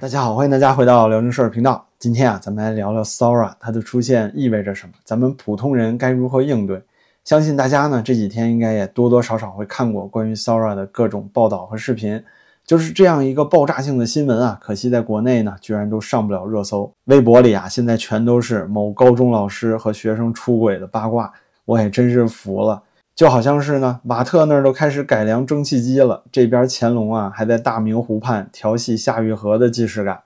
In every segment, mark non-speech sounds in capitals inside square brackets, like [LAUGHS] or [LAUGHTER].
大家好，欢迎大家回到辽宁事儿频道。今天啊，咱们来聊聊 Sora，它的出现意味着什么？咱们普通人该如何应对？相信大家呢这几天应该也多多少少会看过关于 Sora 的各种报道和视频。就是这样一个爆炸性的新闻啊，可惜在国内呢居然都上不了热搜。微博里啊，现在全都是某高中老师和学生出轨的八卦，我也真是服了。就好像是呢，瓦特那儿都开始改良蒸汽机了，这边乾隆啊还在大明湖畔调戏夏雨荷的既视感。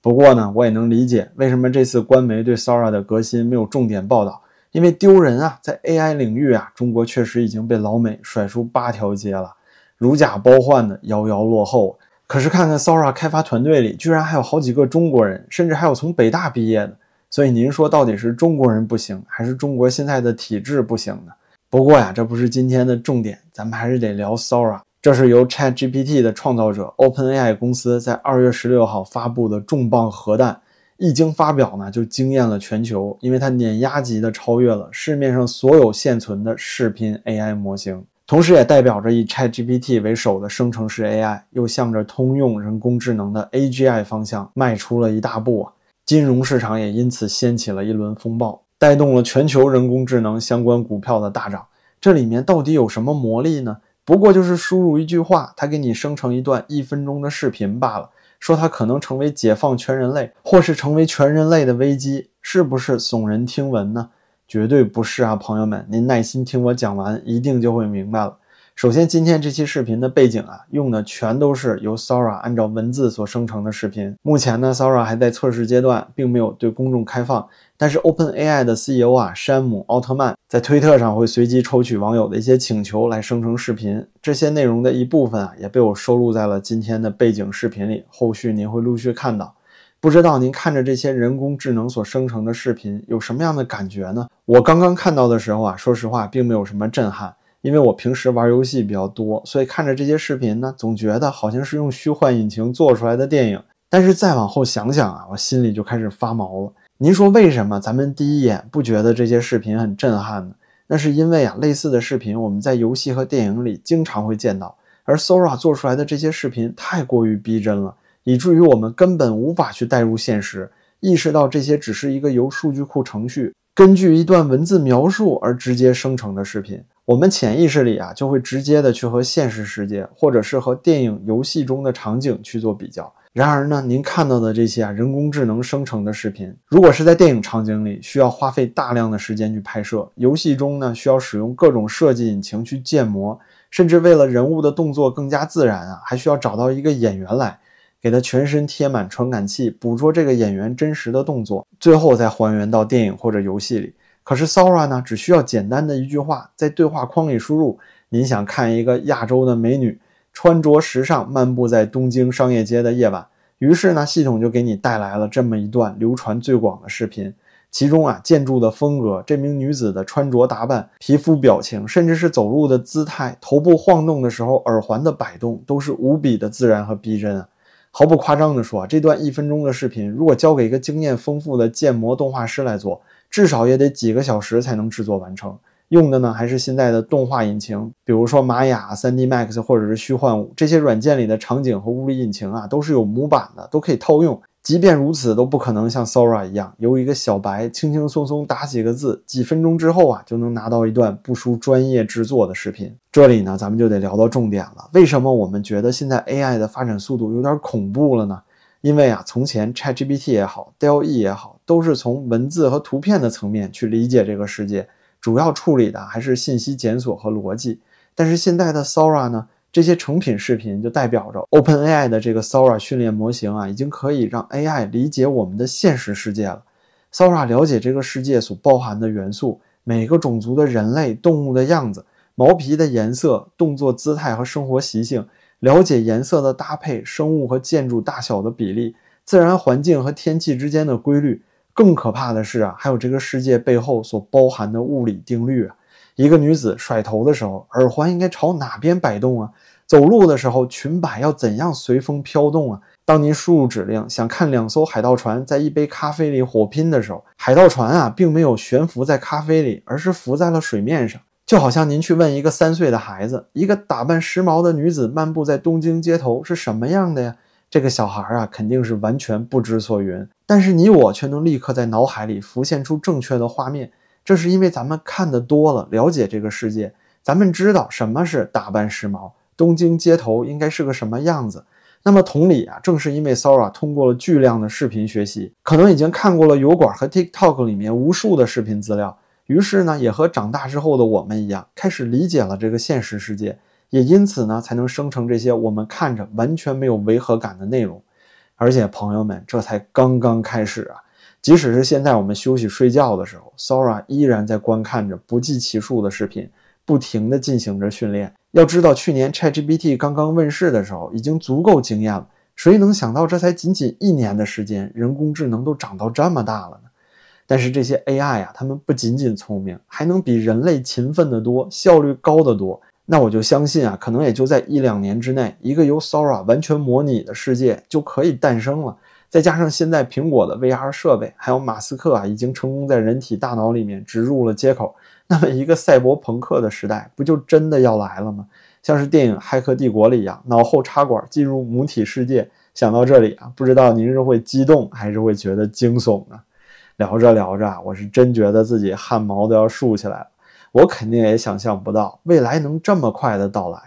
不过呢，我也能理解为什么这次官媒对 Sora 的革新没有重点报道，因为丢人啊，在 AI 领域啊，中国确实已经被老美甩出八条街了，如假包换的遥遥落后。可是看看 Sora 开发团队里，居然还有好几个中国人，甚至还有从北大毕业的。所以您说到底是中国人不行，还是中国现在的体制不行呢？不过呀，这不是今天的重点，咱们还是得聊 Sora。这是由 ChatGPT 的创造者 OpenAI 公司在二月十六号发布的重磅核弹，一经发表呢，就惊艳了全球，因为它碾压级的超越了市面上所有现存的视频 AI 模型，同时也代表着以 ChatGPT 为首的生成式 AI 又向着通用人工智能的 AGI 方向迈出了一大步啊！金融市场也因此掀起了一轮风暴。带动了全球人工智能相关股票的大涨，这里面到底有什么魔力呢？不过就是输入一句话，它给你生成一段一分钟的视频罢了。说它可能成为解放全人类，或是成为全人类的危机，是不是耸人听闻呢？绝对不是啊，朋友们，您耐心听我讲完，一定就会明白了。首先，今天这期视频的背景啊，用的全都是由 Sora 按照文字所生成的视频。目前呢，Sora 还在测试阶段，并没有对公众开放。但是 OpenAI 的 CEO 啊，山姆奥特曼在推特上会随机抽取网友的一些请求来生成视频。这些内容的一部分啊，也被我收录在了今天的背景视频里。后续您会陆续看到。不知道您看着这些人工智能所生成的视频有什么样的感觉呢？我刚刚看到的时候啊，说实话，并没有什么震撼。因为我平时玩游戏比较多，所以看着这些视频呢，总觉得好像是用虚幻引擎做出来的电影。但是再往后想想啊，我心里就开始发毛了。您说为什么咱们第一眼不觉得这些视频很震撼呢？那是因为啊，类似的视频我们在游戏和电影里经常会见到，而 Sora 做出来的这些视频太过于逼真了，以至于我们根本无法去代入现实，意识到这些只是一个由数据库程序根据一段文字描述而直接生成的视频。我们潜意识里啊，就会直接的去和现实世界，或者是和电影、游戏中的场景去做比较。然而呢，您看到的这些啊，人工智能生成的视频，如果是在电影场景里，需要花费大量的时间去拍摄；游戏中呢，需要使用各种设计引擎去建模，甚至为了人物的动作更加自然啊，还需要找到一个演员来，给他全身贴满传感器，捕捉这个演员真实的动作，最后再还原到电影或者游戏里。可是 Sora 呢，只需要简单的一句话，在对话框里输入“您想看一个亚洲的美女穿着时尚漫步在东京商业街的夜晚”，于是呢，系统就给你带来了这么一段流传最广的视频。其中啊，建筑的风格、这名女子的穿着打扮、皮肤表情，甚至是走路的姿态、头部晃动的时候耳环的摆动，都是无比的自然和逼真啊！毫不夸张地说，这段一分钟的视频，如果交给一个经验丰富的建模动画师来做，至少也得几个小时才能制作完成，用的呢还是现在的动画引擎，比如说玛雅、3D Max 或者是虚幻五这些软件里的场景和物理引擎啊，都是有模板的，都可以套用。即便如此，都不可能像 Sora 一样，由一个小白轻轻松松打几个字，几分钟之后啊，就能拿到一段不输专业制作的视频。这里呢，咱们就得聊到重点了。为什么我们觉得现在 AI 的发展速度有点恐怖了呢？因为啊，从前 ChatGPT 也好，DALL-E 也好，都是从文字和图片的层面去理解这个世界，主要处理的还是信息检索和逻辑。但是现在的 Sora 呢，这些成品视频就代表着 OpenAI 的这个 Sora 训练模型啊，已经可以让 AI 理解我们的现实世界了。Sora 了解这个世界所包含的元素，每个种族的人类、动物的样子，毛皮的颜色、动作姿态和生活习性。了解颜色的搭配、生物和建筑大小的比例、自然环境和天气之间的规律。更可怕的是啊，还有这个世界背后所包含的物理定律啊。一个女子甩头的时候，耳环应该朝哪边摆动啊？走路的时候，裙摆要怎样随风飘动啊？当您输入指令想看两艘海盗船在一杯咖啡里火拼的时候，海盗船啊，并没有悬浮在咖啡里，而是浮在了水面上。就好像您去问一个三岁的孩子，一个打扮时髦的女子漫步在东京街头是什么样的呀？这个小孩啊肯定是完全不知所云。但是你我却能立刻在脑海里浮现出正确的画面，这是因为咱们看得多了，了解这个世界，咱们知道什么是打扮时髦，东京街头应该是个什么样子。那么同理啊，正是因为 Sora 通过了巨量的视频学习，可能已经看过了油管和 TikTok 里面无数的视频资料，于是呢，也和长大之后的我们一样，开始理解了这个现实世界，也因此呢，才能生成这些我们看着完全没有违和感的内容。而且朋友们，这才刚刚开始啊！即使是现在我们休息睡觉的时候，Sora 依然在观看着不计其数的视频，不停地进行着训练。要知道，去年 ChatGPT 刚刚问世的时候，已经足够惊艳了。谁能想到，这才仅仅一年的时间，人工智能都长到这么大了呢？但是这些 AI 呀，他们不仅仅聪明，还能比人类勤奋得多，效率高得多。那我就相信啊，可能也就在一两年之内，一个由 Sora 完全模拟的世界就可以诞生了。再加上现在苹果的 VR 设备，还有马斯克啊，已经成功在人体大脑里面植入了接口。那么，一个赛博朋克的时代不就真的要来了吗？像是电影《骇客帝国》里一样，脑后插管进入母体世界。想到这里啊，不知道您是会激动还是会觉得惊悚呢？聊着聊着，我是真觉得自己汗毛都要竖起来了。我肯定也想象不到未来能这么快的到来。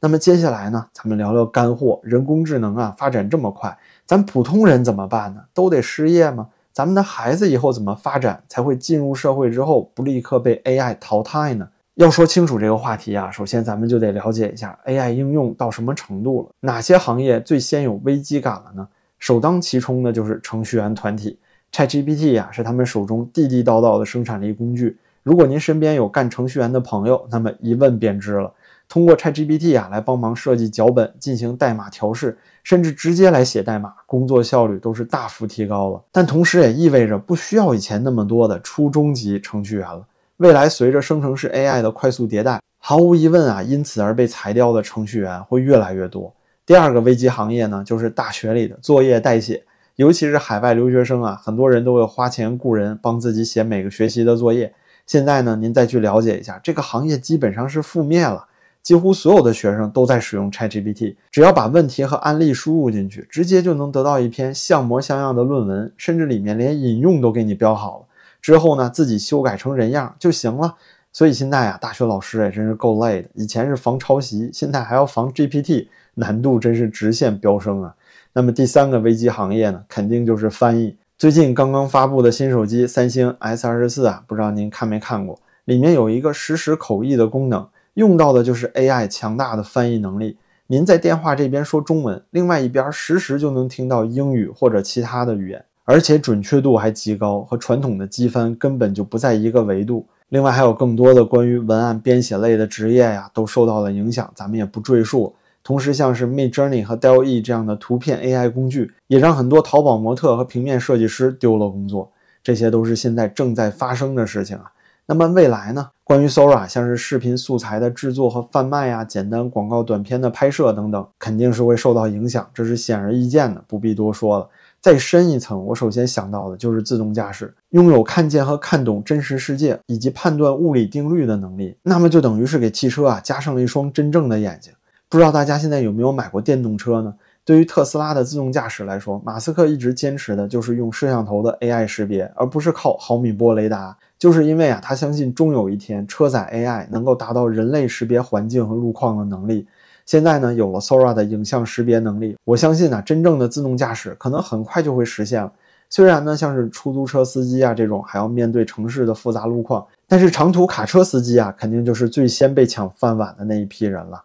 那么接下来呢，咱们聊聊干货。人工智能啊，发展这么快，咱普通人怎么办呢？都得失业吗？咱们的孩子以后怎么发展才会进入社会之后不立刻被 AI 淘汰呢？要说清楚这个话题啊，首先咱们就得了解一下 AI 应用到什么程度了，哪些行业最先有危机感了呢？首当其冲的就是程序员团体，ChatGPT 呀是他们手中地地道道的生产力工具。如果您身边有干程序员的朋友，那么一问便知了。通过 ChatGPT 啊来帮忙设计脚本、进行代码调试，甚至直接来写代码，工作效率都是大幅提高了。但同时也意味着不需要以前那么多的初中级程序员了。未来随着生成式 AI 的快速迭代，毫无疑问啊，因此而被裁掉的程序员会越来越多。第二个危机行业呢，就是大学里的作业代写，尤其是海外留学生啊，很多人都会花钱雇人帮自己写每个学习的作业。现在呢，您再去了解一下，这个行业基本上是覆灭了。几乎所有的学生都在使用 ChatGPT，只要把问题和案例输入进去，直接就能得到一篇像模像样的论文，甚至里面连引用都给你标好了。之后呢，自己修改成人样就行了。所以现在啊，大学老师也真是够累的。以前是防抄袭，现在还要防 GPT，难度真是直线飙升啊。那么第三个危机行业呢，肯定就是翻译。最近刚刚发布的新手机三星 S 二十四啊，不知道您看没看过？里面有一个实时口译的功能。用到的就是 AI 强大的翻译能力。您在电话这边说中文，另外一边实时就能听到英语或者其他的语言，而且准确度还极高，和传统的机翻根本就不在一个维度。另外还有更多的关于文案编写类的职业呀，都受到了影响，咱们也不赘述。同时，像是 Midjourney 和 DALL-E 这样的图片 AI 工具，也让很多淘宝模特和平面设计师丢了工作。这些都是现在正在发生的事情啊。那么未来呢？关于 Sora，像是视频素材的制作和贩卖呀，简单广告短片的拍摄等等，肯定是会受到影响，这是显而易见的，不必多说了。再深一层，我首先想到的就是自动驾驶，拥有看见和看懂真实世界以及判断物理定律的能力，那么就等于是给汽车啊加上了一双真正的眼睛。不知道大家现在有没有买过电动车呢？对于特斯拉的自动驾驶来说，马斯克一直坚持的就是用摄像头的 AI 识别，而不是靠毫米波雷达。就是因为啊，他相信终有一天车载 AI 能够达到人类识别环境和路况的能力。现在呢，有了 Sora 的影像识别能力，我相信呢，真正的自动驾驶可能很快就会实现了。虽然呢，像是出租车司机啊这种还要面对城市的复杂路况，但是长途卡车司机啊，肯定就是最先被抢饭碗的那一批人了。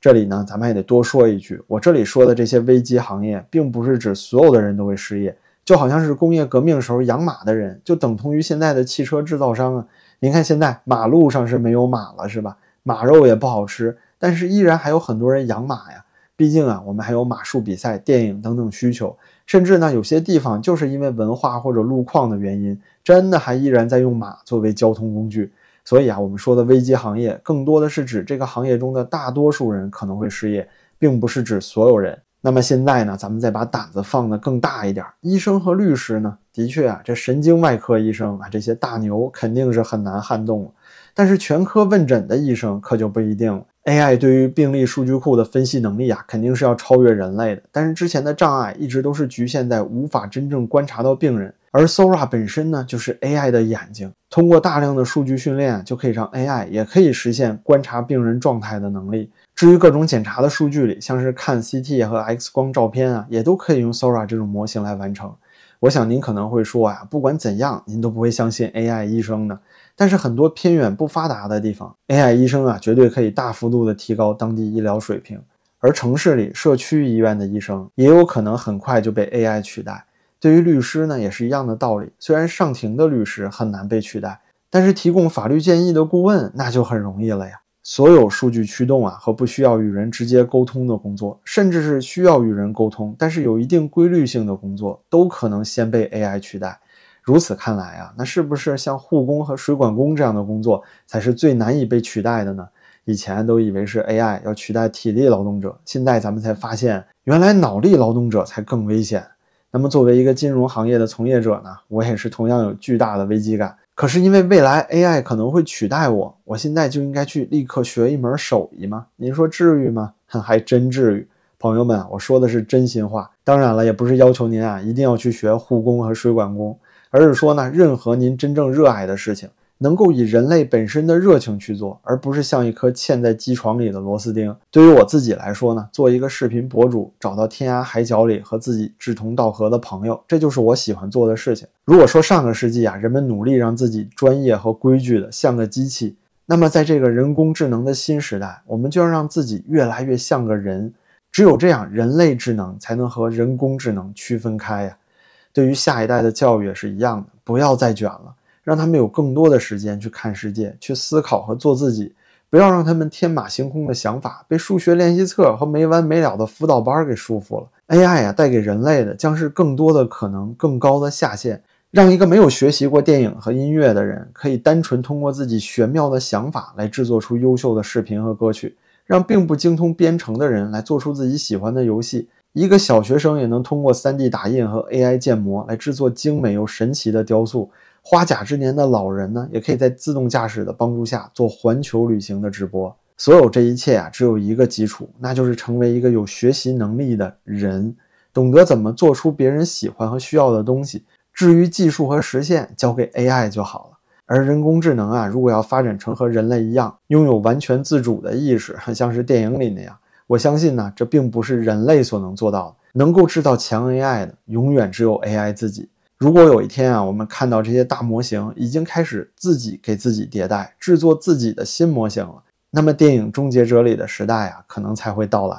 这里呢，咱们也得多说一句，我这里说的这些危机行业，并不是指所有的人都会失业。就好像是工业革命时候养马的人，就等同于现在的汽车制造商啊。您看现在马路上是没有马了，是吧？马肉也不好吃，但是依然还有很多人养马呀。毕竟啊，我们还有马术比赛、电影等等需求，甚至呢，有些地方就是因为文化或者路况的原因，真的还依然在用马作为交通工具。所以啊，我们说的危机行业，更多的是指这个行业中的大多数人可能会失业，并不是指所有人。那么现在呢，咱们再把胆子放得更大一点。医生和律师呢，的确啊，这神经外科医生啊，这些大牛肯定是很难撼动了。但是全科问诊的医生可就不一定了。AI 对于病例数据库的分析能力啊，肯定是要超越人类的。但是之前的障碍一直都是局限在无法真正观察到病人，而 Sora 本身呢，就是 AI 的眼睛，通过大量的数据训练，就可以让 AI 也可以实现观察病人状态的能力。至于各种检查的数据里，像是看 CT 和 X 光照片啊，也都可以用 Sora 这种模型来完成。我想您可能会说啊，不管怎样，您都不会相信 AI 医生的。但是很多偏远不发达的地方，AI 医生啊，绝对可以大幅度的提高当地医疗水平。而城市里社区医院的医生也有可能很快就被 AI 取代。对于律师呢，也是一样的道理。虽然上庭的律师很难被取代，但是提供法律建议的顾问那就很容易了呀。所有数据驱动啊和不需要与人直接沟通的工作，甚至是需要与人沟通但是有一定规律性的工作，都可能先被 AI 取代。如此看来啊，那是不是像护工和水管工这样的工作才是最难以被取代的呢？以前都以为是 AI 要取代体力劳动者，现在咱们才发现，原来脑力劳动者才更危险。那么作为一个金融行业的从业者呢，我也是同样有巨大的危机感。可是因为未来 AI 可能会取代我，我现在就应该去立刻学一门手艺吗？您说至于吗？哼 [LAUGHS] 还真至于，朋友们，我说的是真心话。当然了，也不是要求您啊一定要去学护工和水管工。而是说呢，任何您真正热爱的事情，能够以人类本身的热情去做，而不是像一颗嵌在机床里的螺丝钉。对于我自己来说呢，做一个视频博主，找到天涯海角里和自己志同道合的朋友，这就是我喜欢做的事情。如果说上个世纪啊，人们努力让自己专业和规矩的像个机器，那么在这个人工智能的新时代，我们就要让自己越来越像个人。只有这样，人类智能才能和人工智能区分开呀。对于下一代的教育也是一样的，不要再卷了，让他们有更多的时间去看世界、去思考和做自己，不要让他们天马行空的想法被数学练习册和没完没了的辅导班给束缚了。AI 呀，带给人类的将是更多的可能、更高的下限，让一个没有学习过电影和音乐的人，可以单纯通过自己玄妙的想法来制作出优秀的视频和歌曲，让并不精通编程的人来做出自己喜欢的游戏。一个小学生也能通过 3D 打印和 AI 建模来制作精美又神奇的雕塑。花甲之年的老人呢，也可以在自动驾驶的帮助下做环球旅行的直播。所有这一切啊，只有一个基础，那就是成为一个有学习能力的人，懂得怎么做出别人喜欢和需要的东西。至于技术和实现，交给 AI 就好了。而人工智能啊，如果要发展成和人类一样，拥有完全自主的意识，很像是电影里那样。我相信呢，这并不是人类所能做到的。能够制造强 AI 的，永远只有 AI 自己。如果有一天啊，我们看到这些大模型已经开始自己给自己迭代，制作自己的新模型了，那么电影《终结者》里的时代啊，可能才会到来。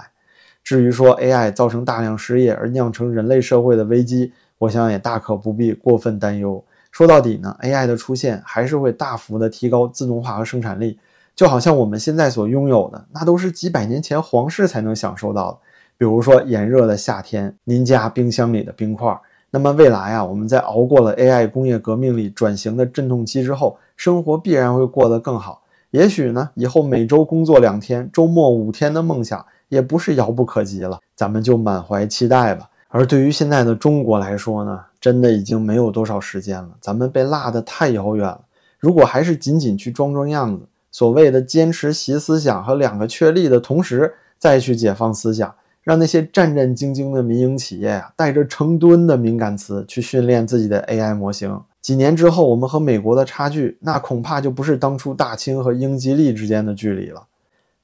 至于说 AI 造成大量失业而酿成人类社会的危机，我想也大可不必过分担忧。说到底呢，AI 的出现还是会大幅的提高自动化和生产力。就好像我们现在所拥有的，那都是几百年前皇室才能享受到的。比如说炎热的夏天，您家冰箱里的冰块。那么未来啊，我们在熬过了 AI 工业革命里转型的阵痛期之后，生活必然会过得更好。也许呢，以后每周工作两天，周末五天的梦想也不是遥不可及了。咱们就满怀期待吧。而对于现在的中国来说呢，真的已经没有多少时间了，咱们被落得太遥远了。如果还是仅仅去装装样子，所谓的坚持习思想和两个确立的同时，再去解放思想，让那些战战兢兢的民营企业啊，带着成吨的敏感词去训练自己的 AI 模型。几年之后，我们和美国的差距，那恐怕就不是当初大清和英吉利之间的距离了。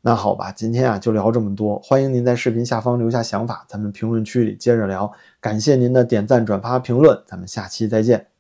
那好吧，今天啊就聊这么多，欢迎您在视频下方留下想法，咱们评论区里接着聊。感谢您的点赞、转发、评论，咱们下期再见。